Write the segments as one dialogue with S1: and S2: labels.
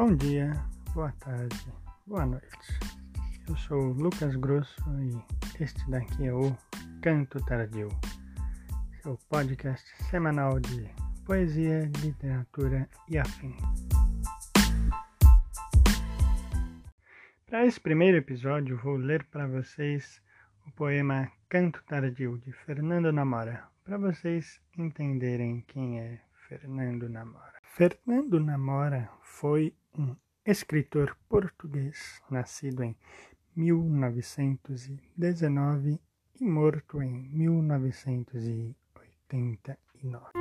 S1: Bom dia, boa tarde, boa noite. Eu sou Lucas Grosso e este daqui é o Canto Tardio, seu podcast semanal de poesia, literatura e afim. Para esse primeiro episódio, vou ler para vocês o poema Canto Tardio de Fernando Namora, para vocês entenderem quem é Fernando Namora. Fernando Namora foi um escritor português nascido em 1919 e morto em 1989.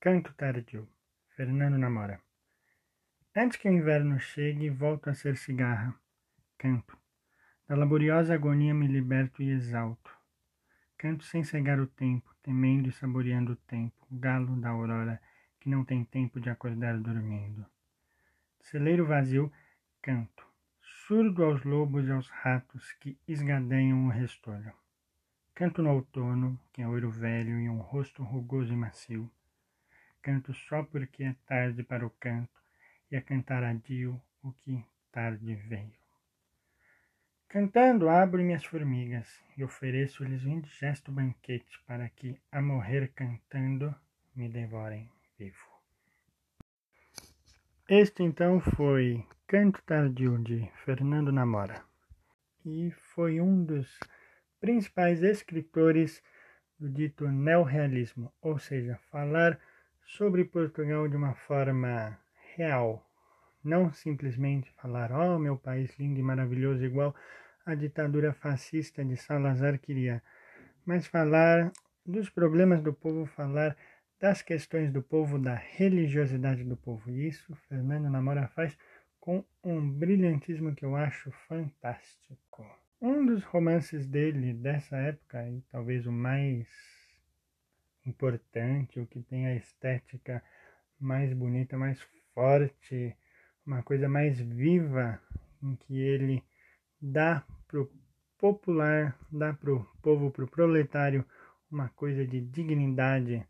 S1: Canto Tardio, Fernando Namora. Antes que o inverno chegue, volto a ser cigarra. Canto. Da laboriosa agonia me liberto e exalto. Canto sem cegar o tempo, temendo e saboreando o tempo, galo da aurora que não tem tempo de acordar dormindo. Celeiro vazio, canto, surdo aos lobos e aos ratos que esgadanham o restolho. Canto no outono, que é ouro velho e um rosto rugoso e macio. Canto só porque é tarde para o canto, e a cantar adio o que tarde veio. Cantando abro minhas formigas e ofereço-lhes um indigesto banquete para que, a morrer cantando, me devorem vivo. Este então foi Canto Tardio de Fernando Namora e foi um dos principais escritores do dito neorrealismo, ou seja, falar sobre Portugal de uma forma real, não simplesmente falar, oh, meu país lindo e maravilhoso, igual a ditadura fascista de Salazar queria, mas falar dos problemas do povo, falar das questões do povo, da religiosidade do povo. Isso Fernando Namora faz com um brilhantismo que eu acho fantástico. Um dos romances dele dessa época, e talvez o mais importante, o que tem a estética mais bonita, mais forte, uma coisa mais viva em que ele dá pro popular, dá pro povo, pro proletário uma coisa de dignidade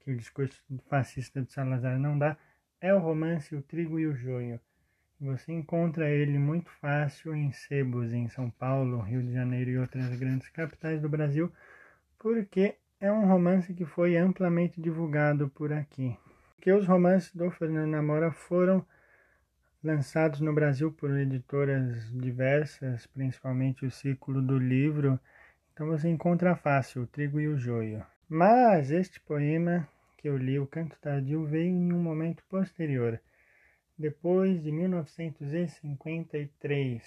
S1: que o discurso fascista de Salazar não dá, é o romance O Trigo e o Joio. Você encontra ele muito fácil em sebos em São Paulo, Rio de Janeiro e outras grandes capitais do Brasil, porque é um romance que foi amplamente divulgado por aqui. Porque os romances do Fernando Namora foram lançados no Brasil por editoras diversas, principalmente o Círculo do Livro. Então você encontra fácil o trigo e o joio. Mas este poema que eu li, o Canto Tardio, veio em um momento posterior, depois de 1953,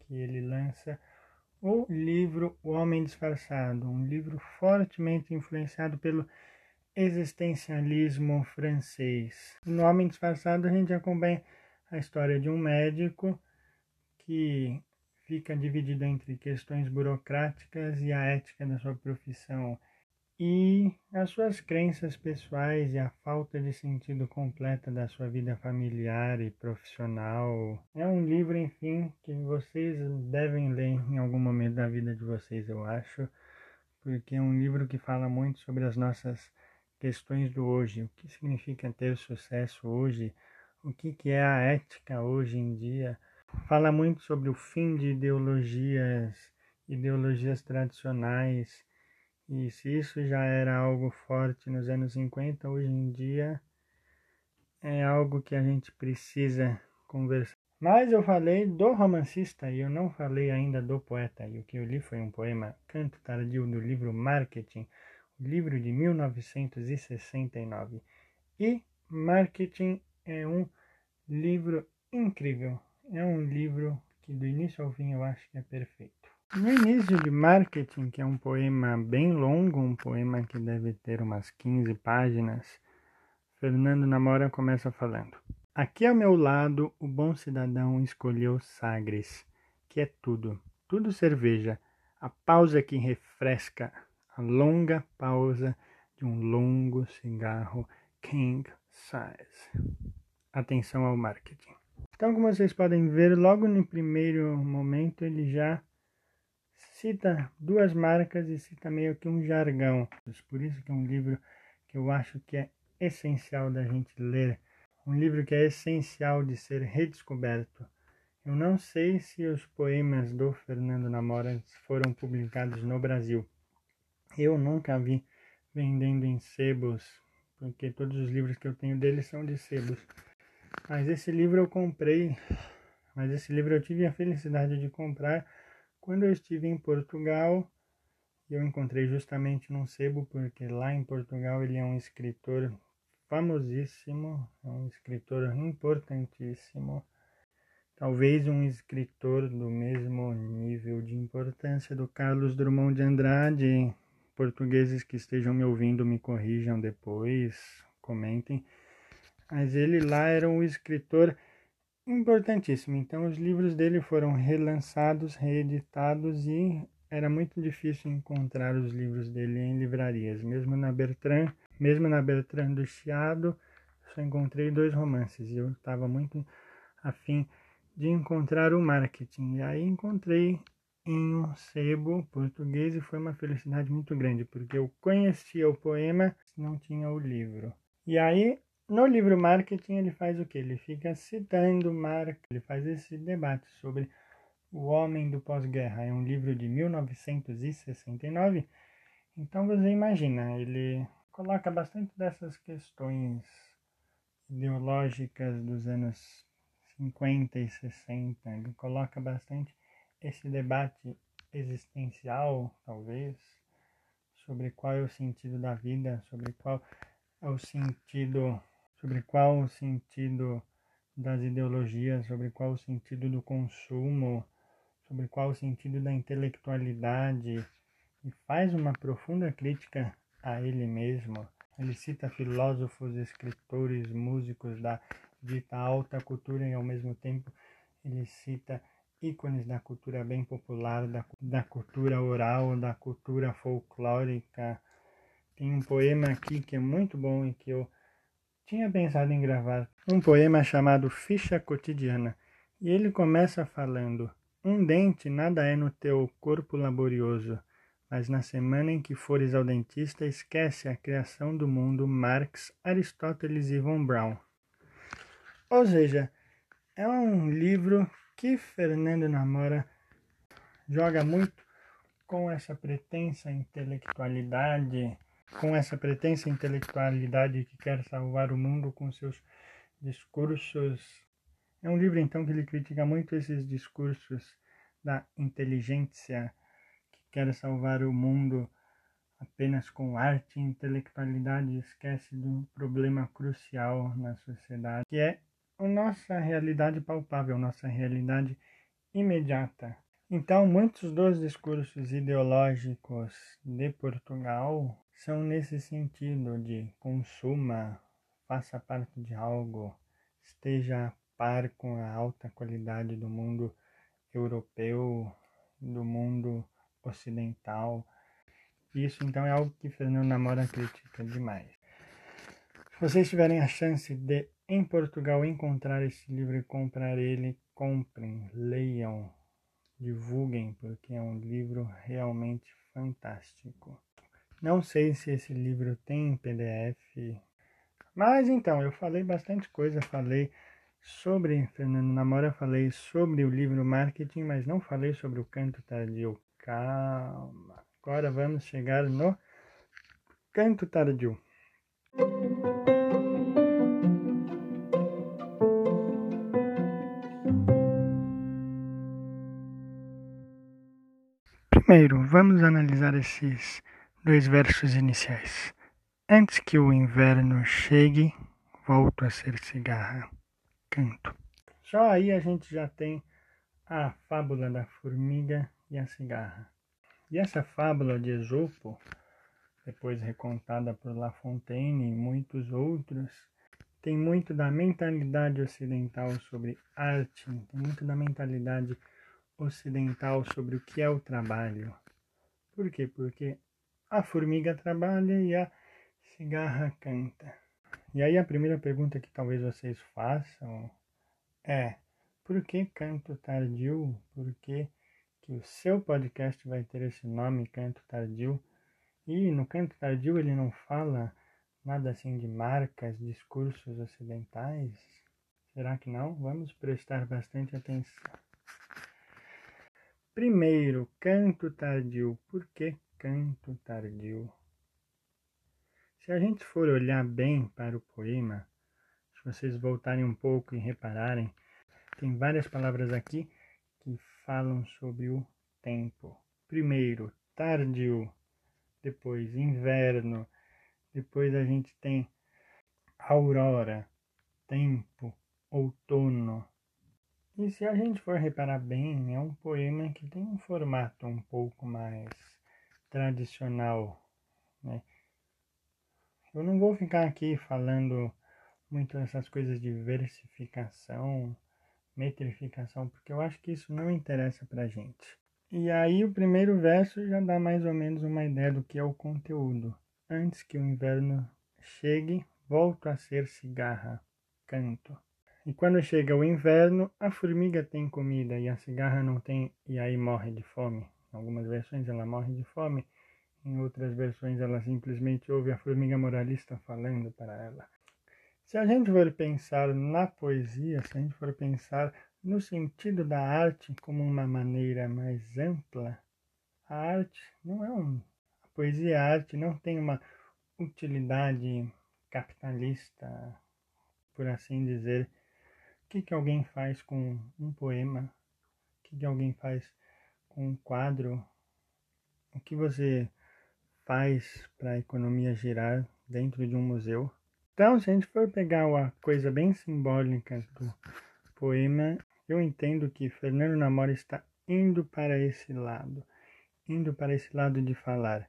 S1: que ele lança o livro O Homem Disfarçado, um livro fortemente influenciado pelo existencialismo francês. No Homem Disfarçado a gente acompanha a história de um médico que fica dividido entre questões burocráticas e a ética da sua profissão e as suas crenças pessoais e a falta de sentido completa da sua vida familiar e profissional. É um livro, enfim, que vocês devem ler em algum momento da vida de vocês, eu acho, porque é um livro que fala muito sobre as nossas questões do hoje, o que significa ter sucesso hoje, o que, que é a ética hoje em dia. Fala muito sobre o fim de ideologias, ideologias tradicionais. E se isso já era algo forte nos anos 50, hoje em dia é algo que a gente precisa conversar. Mas eu falei do romancista e eu não falei ainda do poeta. E o que eu li foi um poema Canto Tardio do livro Marketing, livro de 1969. E Marketing é um livro incrível. É um livro que do início ao fim eu acho que é perfeito. No início de Marketing, que é um poema bem longo, um poema que deve ter umas 15 páginas, Fernando Namora começa falando. Aqui ao meu lado, o bom cidadão escolheu Sagres, que é tudo, tudo cerveja, a pausa que refresca, a longa pausa de um longo cigarro King Size. Atenção ao marketing. Então, como vocês podem ver, logo no primeiro momento ele já cita duas marcas e cita meio que um jargão. Por isso que é um livro que eu acho que é essencial da gente ler, um livro que é essencial de ser redescoberto. Eu não sei se os poemas do Fernando Namora foram publicados no Brasil. Eu nunca vi vendendo em sebos, porque todos os livros que eu tenho dele são de sebos. Mas esse livro eu comprei, mas esse livro eu tive a felicidade de comprar quando eu estive em Portugal. Eu encontrei justamente num sebo, porque lá em Portugal ele é um escritor famosíssimo, é um escritor importantíssimo. Talvez um escritor do mesmo nível de importância do Carlos Drummond de Andrade. Portugueses que estejam me ouvindo me corrijam depois, comentem. Mas ele lá era um escritor importantíssimo. Então os livros dele foram relançados, reeditados e era muito difícil encontrar os livros dele em livrarias. Mesmo na Bertrand, mesmo na Bertrand do Chiado, só encontrei dois romances e eu estava muito afim de encontrar o marketing. E aí encontrei em um sebo português e foi uma felicidade muito grande, porque eu conhecia o poema, não tinha o livro. E aí no livro Marketing ele faz o que? Ele fica citando Marx, ele faz esse debate sobre o homem do pós-guerra. É um livro de 1969. Então você imagina, ele coloca bastante dessas questões ideológicas dos anos 50 e 60. Ele coloca bastante esse debate existencial, talvez, sobre qual é o sentido da vida, sobre qual é o sentido sobre qual o sentido das ideologias, sobre qual o sentido do consumo, sobre qual o sentido da intelectualidade e faz uma profunda crítica a ele mesmo. Ele cita filósofos, escritores, músicos da dita alta cultura e ao mesmo tempo ele cita ícones da cultura bem popular, da, da cultura oral, da cultura folclórica. Tem um poema aqui que é muito bom e que eu tinha pensado em gravar um poema chamado Ficha Cotidiana, e ele começa falando: Um dente nada é no teu corpo laborioso, mas na semana em que fores ao dentista, esquece a criação do mundo Marx, Aristóteles e Von Braun. Ou seja, é um livro que Fernando Namora joga muito com essa pretensa intelectualidade com essa pretensa intelectualidade que quer salvar o mundo com seus discursos. É um livro, então, que ele critica muito esses discursos da inteligência que quer salvar o mundo apenas com arte e intelectualidade esquece do problema crucial na sociedade, que é nossa realidade palpável, nossa realidade imediata. Então, muitos dos discursos ideológicos de Portugal são nesse sentido de consuma, faça parte de algo, esteja a par com a alta qualidade do mundo europeu, do mundo ocidental. Isso então é algo que Fernando Namora critica demais. Se vocês tiverem a chance de em Portugal encontrar esse livro e comprar ele, comprem, leiam, divulguem, porque é um livro realmente fantástico. Não sei se esse livro tem PDF, mas então, eu falei bastante coisa, falei sobre Fernando Namora, falei sobre o livro Marketing, mas não falei sobre o canto tardio. Calma. Agora vamos chegar no canto tardio. Primeiro, vamos analisar esses Dois versos iniciais. Antes que o inverno chegue, volto a ser cigarra. Canto. Só aí a gente já tem a fábula da formiga e a cigarra. E essa fábula de Esopo, depois recontada por La Fontaine e muitos outros, tem muito da mentalidade ocidental sobre arte, tem muito da mentalidade ocidental sobre o que é o trabalho. Por quê? Porque a formiga trabalha e a cigarra canta. E aí a primeira pergunta que talvez vocês façam é: por que canto tardio? Por que que o seu podcast vai ter esse nome, Canto Tardio. E no Canto Tardio ele não fala nada assim de marcas, discursos ocidentais. Será que não? Vamos prestar bastante atenção. Primeiro, canto tardio. Por que canto tardio? Se a gente for olhar bem para o poema, se vocês voltarem um pouco e repararem, tem várias palavras aqui que falam sobre o tempo. Primeiro, tardio, depois inverno, depois a gente tem aurora, tempo, outono, e se a gente for reparar bem, é um poema que tem um formato um pouco mais tradicional, né? Eu não vou ficar aqui falando muito essas coisas de versificação, metrificação, porque eu acho que isso não interessa pra gente. E aí o primeiro verso já dá mais ou menos uma ideia do que é o conteúdo. Antes que o inverno chegue, volto a ser cigarra, canto. E quando chega o inverno, a formiga tem comida e a cigarra não tem, e aí morre de fome. Em algumas versões ela morre de fome, em outras versões ela simplesmente ouve a formiga moralista falando para ela. Se a gente for pensar na poesia, se a gente for pensar no sentido da arte como uma maneira mais ampla, a arte não é um. A poesia e a arte não tem uma utilidade capitalista, por assim dizer que, que alguém faz com um poema? O que, que alguém faz com um quadro? O que você faz para a economia girar dentro de um museu? Então, se a gente for pegar uma coisa bem simbólica do poema, eu entendo que Fernando Namora está indo para esse lado, indo para esse lado de falar,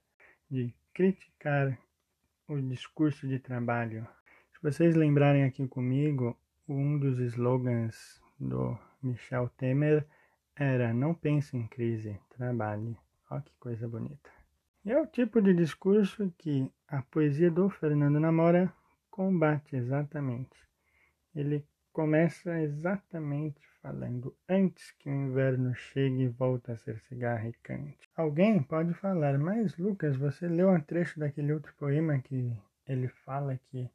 S1: de criticar o discurso de trabalho. Se vocês lembrarem aqui comigo, um dos slogans do Michel Temer era não pense em crise, trabalhe. Olha que coisa bonita. E é o tipo de discurso que a poesia do Fernando Namora combate exatamente. Ele começa exatamente falando antes que o inverno chegue e volte a ser cigarro e cante. Alguém pode falar, mas Lucas, você leu um trecho daquele outro poema que ele fala que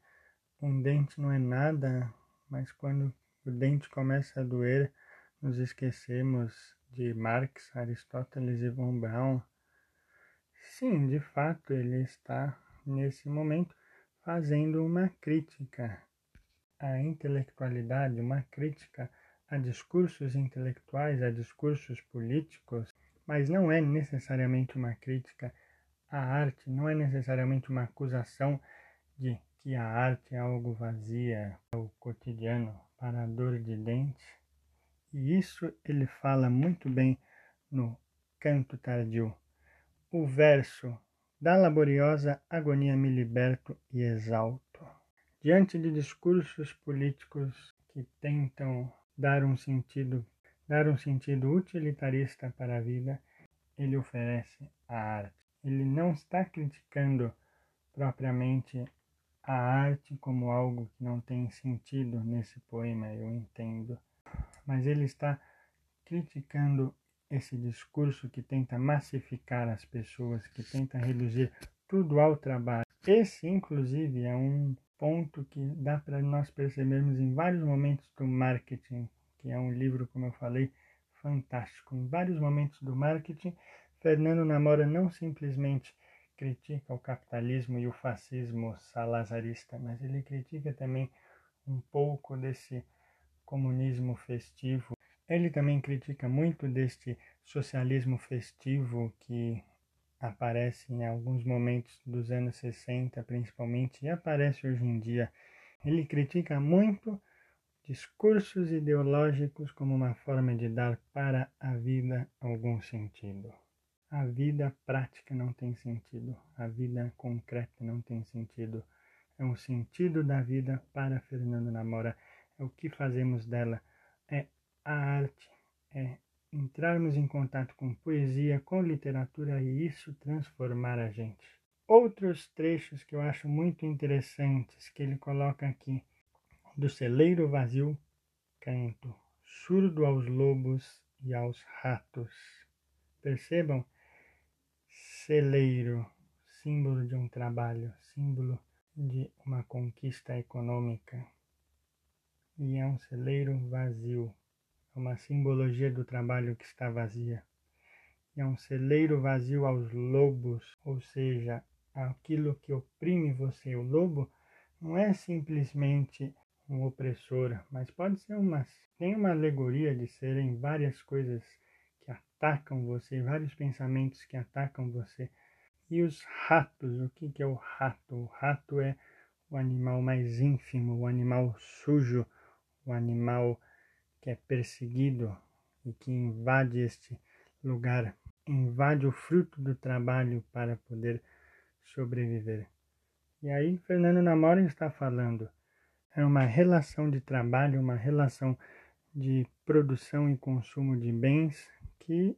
S1: um dente não é nada mas quando o dente começa a doer, nos esquecemos de Marx, Aristóteles e von Braun. Sim, de fato, ele está nesse momento fazendo uma crítica à intelectualidade, uma crítica a discursos intelectuais, a discursos políticos, mas não é necessariamente uma crítica à arte, não é necessariamente uma acusação de que a arte é algo vazia, é o cotidiano, para a dor de dente. E isso ele fala muito bem no Canto Tardio. O verso da laboriosa agonia me liberto e exalto. Diante de discursos políticos que tentam dar um sentido, dar um sentido utilitarista para a vida, ele oferece a arte. Ele não está criticando propriamente a arte como algo que não tem sentido nesse poema, eu entendo. Mas ele está criticando esse discurso que tenta massificar as pessoas, que tenta reduzir tudo ao trabalho. Esse, inclusive, é um ponto que dá para nós percebermos em vários momentos do marketing, que é um livro, como eu falei, fantástico. Em vários momentos do marketing, Fernando Namora não simplesmente critica o capitalismo e o fascismo salazarista, mas ele critica também um pouco desse comunismo festivo. Ele também critica muito deste socialismo festivo que aparece em alguns momentos dos anos 60, principalmente, e aparece hoje em dia. Ele critica muito discursos ideológicos como uma forma de dar para a vida algum sentido. A vida prática não tem sentido, a vida concreta não tem sentido. É um sentido da vida para Fernando Namora. É o que fazemos dela. É a arte, é entrarmos em contato com poesia, com literatura e isso transformar a gente. Outros trechos que eu acho muito interessantes que ele coloca aqui. Do celeiro vazio, canto, surdo aos lobos e aos ratos percebam, celeiro, símbolo de um trabalho, símbolo de uma conquista econômica. E é um celeiro vazio, é uma simbologia do trabalho que está vazia. É um celeiro vazio aos lobos, ou seja, aquilo que oprime você. O lobo não é simplesmente um opressor, mas pode ser uma tem uma alegoria de serem várias coisas atacam você, vários pensamentos que atacam você. E os ratos, o que, que é o rato? O rato é o animal mais ínfimo, o animal sujo, o animal que é perseguido e que invade este lugar, invade o fruto do trabalho para poder sobreviver. E aí Fernando Namora está falando, é uma relação de trabalho, uma relação de produção e consumo de bens que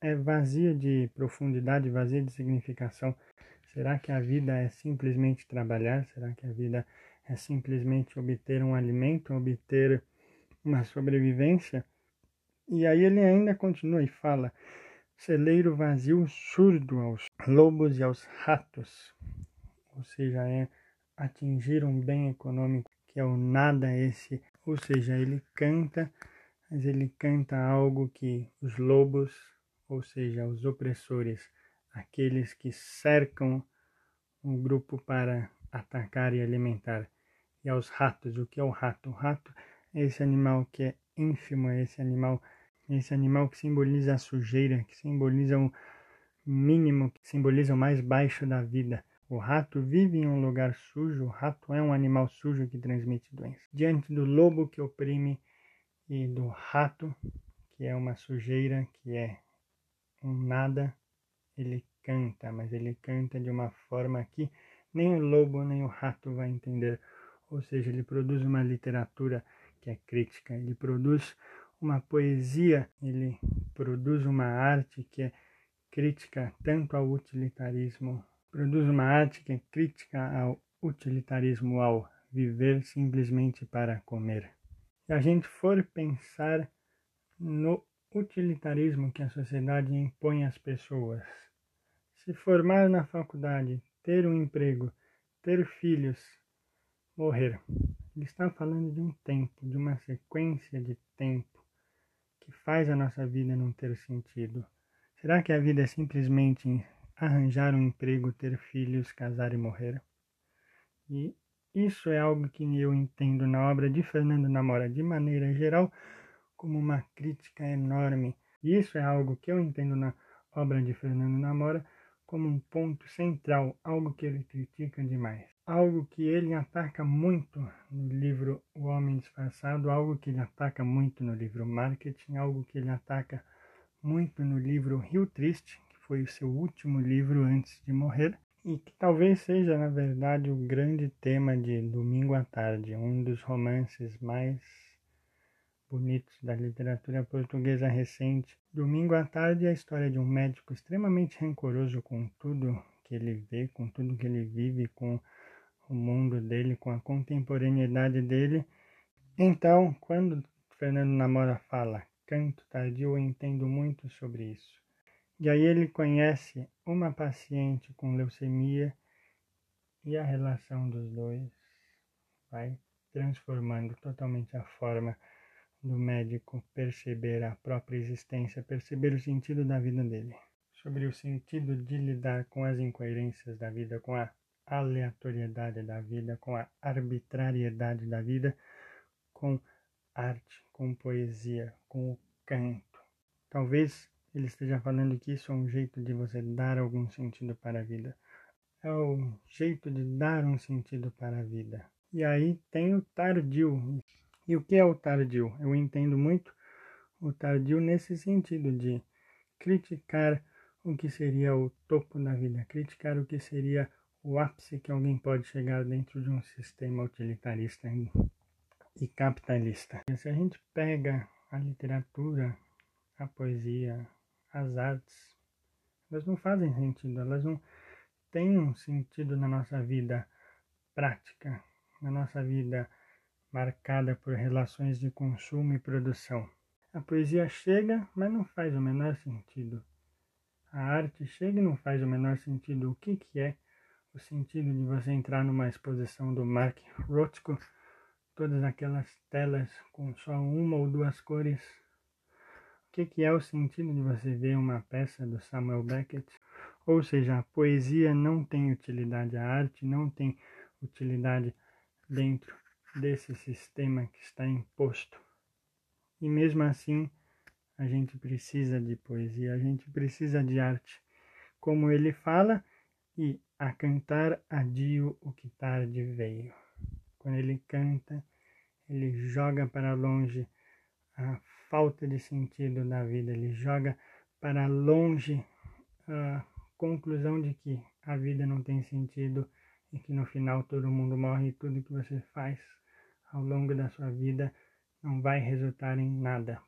S1: é vazia de profundidade, vazia de significação. Será que a vida é simplesmente trabalhar? Será que a vida é simplesmente obter um alimento, obter uma sobrevivência? E aí ele ainda continua e fala: celeiro vazio surdo aos lobos e aos ratos, ou seja, é atingir um bem econômico que é o nada esse, ou seja, ele canta, mas ele canta algo que os lobos ou seja, os opressores, aqueles que cercam um grupo para atacar e alimentar. E aos ratos, o que é o rato? O rato é esse animal que é ínfimo, é esse animal, é esse animal que simboliza a sujeira, que simboliza o mínimo, que simboliza o mais baixo da vida. O rato vive em um lugar sujo, o rato é um animal sujo que transmite doença. Diante do lobo que oprime e do rato, que é uma sujeira, que é um nada, ele canta, mas ele canta de uma forma que nem o lobo nem o rato vai entender. Ou seja, ele produz uma literatura que é crítica, ele produz uma poesia, ele produz uma arte que é crítica tanto ao utilitarismo, produz uma arte que é crítica ao utilitarismo, ao viver simplesmente para comer. Se a gente for pensar no utilitarismo que a sociedade impõe às pessoas. Se formar na faculdade, ter um emprego, ter filhos, morrer. Ele está falando de um tempo, de uma sequência de tempo que faz a nossa vida não ter sentido. Será que a vida é simplesmente arranjar um emprego, ter filhos, casar e morrer? E isso é algo que eu entendo na obra de Fernando Namora de maneira geral como uma crítica enorme. Isso é algo que eu entendo na obra de Fernando Namora como um ponto central, algo que ele critica demais. Algo que ele ataca muito no livro O Homem Disfarçado, algo que ele ataca muito no livro Marketing, algo que ele ataca muito no livro Rio Triste, que foi o seu último livro antes de morrer, e que talvez seja, na verdade, o grande tema de Domingo à Tarde, um dos romances mais bonitos da literatura portuguesa recente. Domingo à tarde é a história de um médico extremamente rancoroso com tudo que ele vê, com tudo que ele vive, com o mundo dele, com a contemporaneidade dele. Então, quando Fernando Namora fala canto tardio, eu entendo muito sobre isso. E aí ele conhece uma paciente com leucemia e a relação dos dois vai transformando totalmente a forma do médico perceber a própria existência, perceber o sentido da vida dele, sobre o sentido de lidar com as incoerências da vida, com a aleatoriedade da vida, com a arbitrariedade da vida, com arte, com poesia, com o canto. Talvez ele esteja falando que isso é um jeito de você dar algum sentido para a vida. É o jeito de dar um sentido para a vida. E aí tem o tardio, e o que é o tardio? Eu entendo muito o tardio nesse sentido de criticar o que seria o topo da vida, criticar o que seria o ápice que alguém pode chegar dentro de um sistema utilitarista e capitalista. Se a gente pega a literatura, a poesia, as artes, elas não fazem sentido, elas não têm um sentido na nossa vida prática, na nossa vida marcada por relações de consumo e produção. A poesia chega, mas não faz o menor sentido. a arte chega e não faz o menor sentido. O que, que é o sentido de você entrar numa exposição do Mark Rothko, todas aquelas telas com só uma ou duas cores? Que, que é o sentido de você ver uma peça do Samuel Beckett? Ou seja, a poesia não tem utilidade, a arte não tem utilidade dentro desse sistema que está imposto. E mesmo assim, a gente precisa de poesia, a gente precisa de arte. Como ele fala, e a cantar adio o que tarde veio. Quando ele canta, ele joga para longe a falta de sentido da vida, ele joga para longe a conclusão de que a vida não tem sentido e que no final todo mundo morre e tudo que você faz ao longo da sua vida não vai resultar em nada.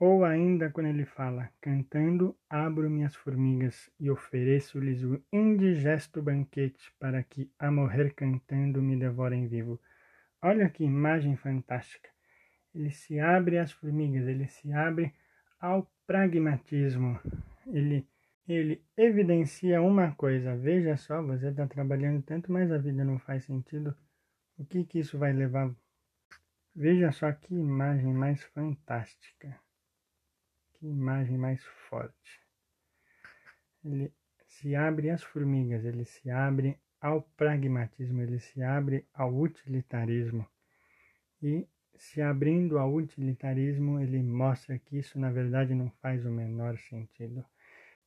S1: Ou ainda quando ele fala, cantando, abro minhas formigas e ofereço-lhes o indigesto banquete para que, a morrer cantando, me devorem vivo. Olha que imagem fantástica. Ele se abre às formigas, ele se abre ao pragmatismo. Ele, ele evidencia uma coisa. Veja só, você está trabalhando tanto, mas a vida não faz sentido. O que, que isso vai levar? Veja só que imagem mais fantástica. Que imagem mais forte. Ele se abre às formigas, ele se abre ao pragmatismo, ele se abre ao utilitarismo. E se abrindo ao utilitarismo, ele mostra que isso na verdade não faz o menor sentido.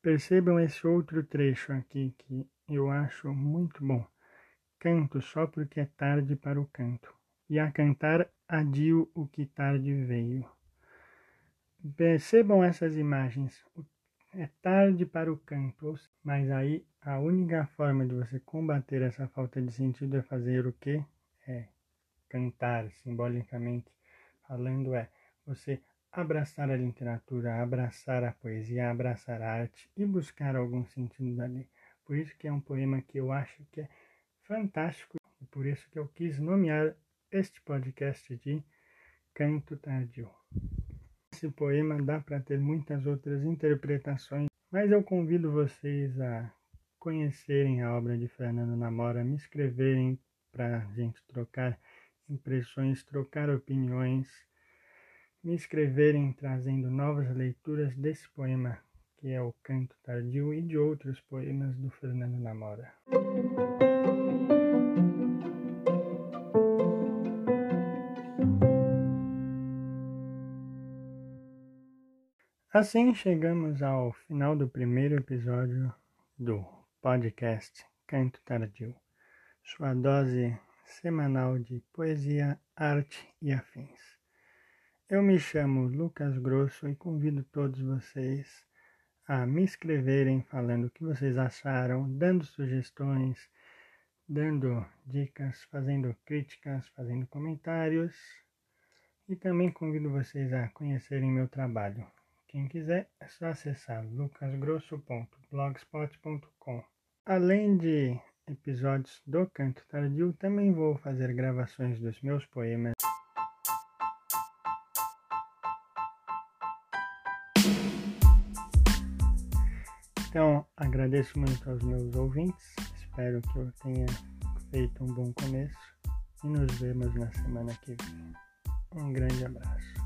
S1: Percebam esse outro trecho aqui que eu acho muito bom. Canto só porque é tarde para o canto, e a cantar adio o que tarde veio. Percebam essas imagens. É tarde para o canto, mas aí a única forma de você combater essa falta de sentido é fazer o que? É cantar, simbolicamente falando, é você abraçar a literatura, abraçar a poesia, abraçar a arte e buscar algum sentido dali. Por isso que é um poema que eu acho que é fantástico e por isso que eu quis nomear este podcast de Canto Tardio. Esse poema dá para ter muitas outras interpretações, mas eu convido vocês a conhecerem a obra de Fernando Namora, me escreverem para a gente trocar impressões, trocar opiniões, me escreverem trazendo novas leituras desse poema que é o Canto Tardio e de outros poemas do Fernando Namora. Assim chegamos ao final do primeiro episódio do podcast Canto Tardio, sua dose semanal de poesia, arte e afins. Eu me chamo Lucas Grosso e convido todos vocês a me escreverem falando o que vocês acharam, dando sugestões, dando dicas, fazendo críticas, fazendo comentários. E também convido vocês a conhecerem meu trabalho. Quem quiser é só acessar lucasgrosso.blogspot.com. Além de episódios do Canto Tardio, também vou fazer gravações dos meus poemas. Então, agradeço muito aos meus ouvintes. Espero que eu tenha feito um bom começo e nos vemos na semana que vem. Um grande abraço.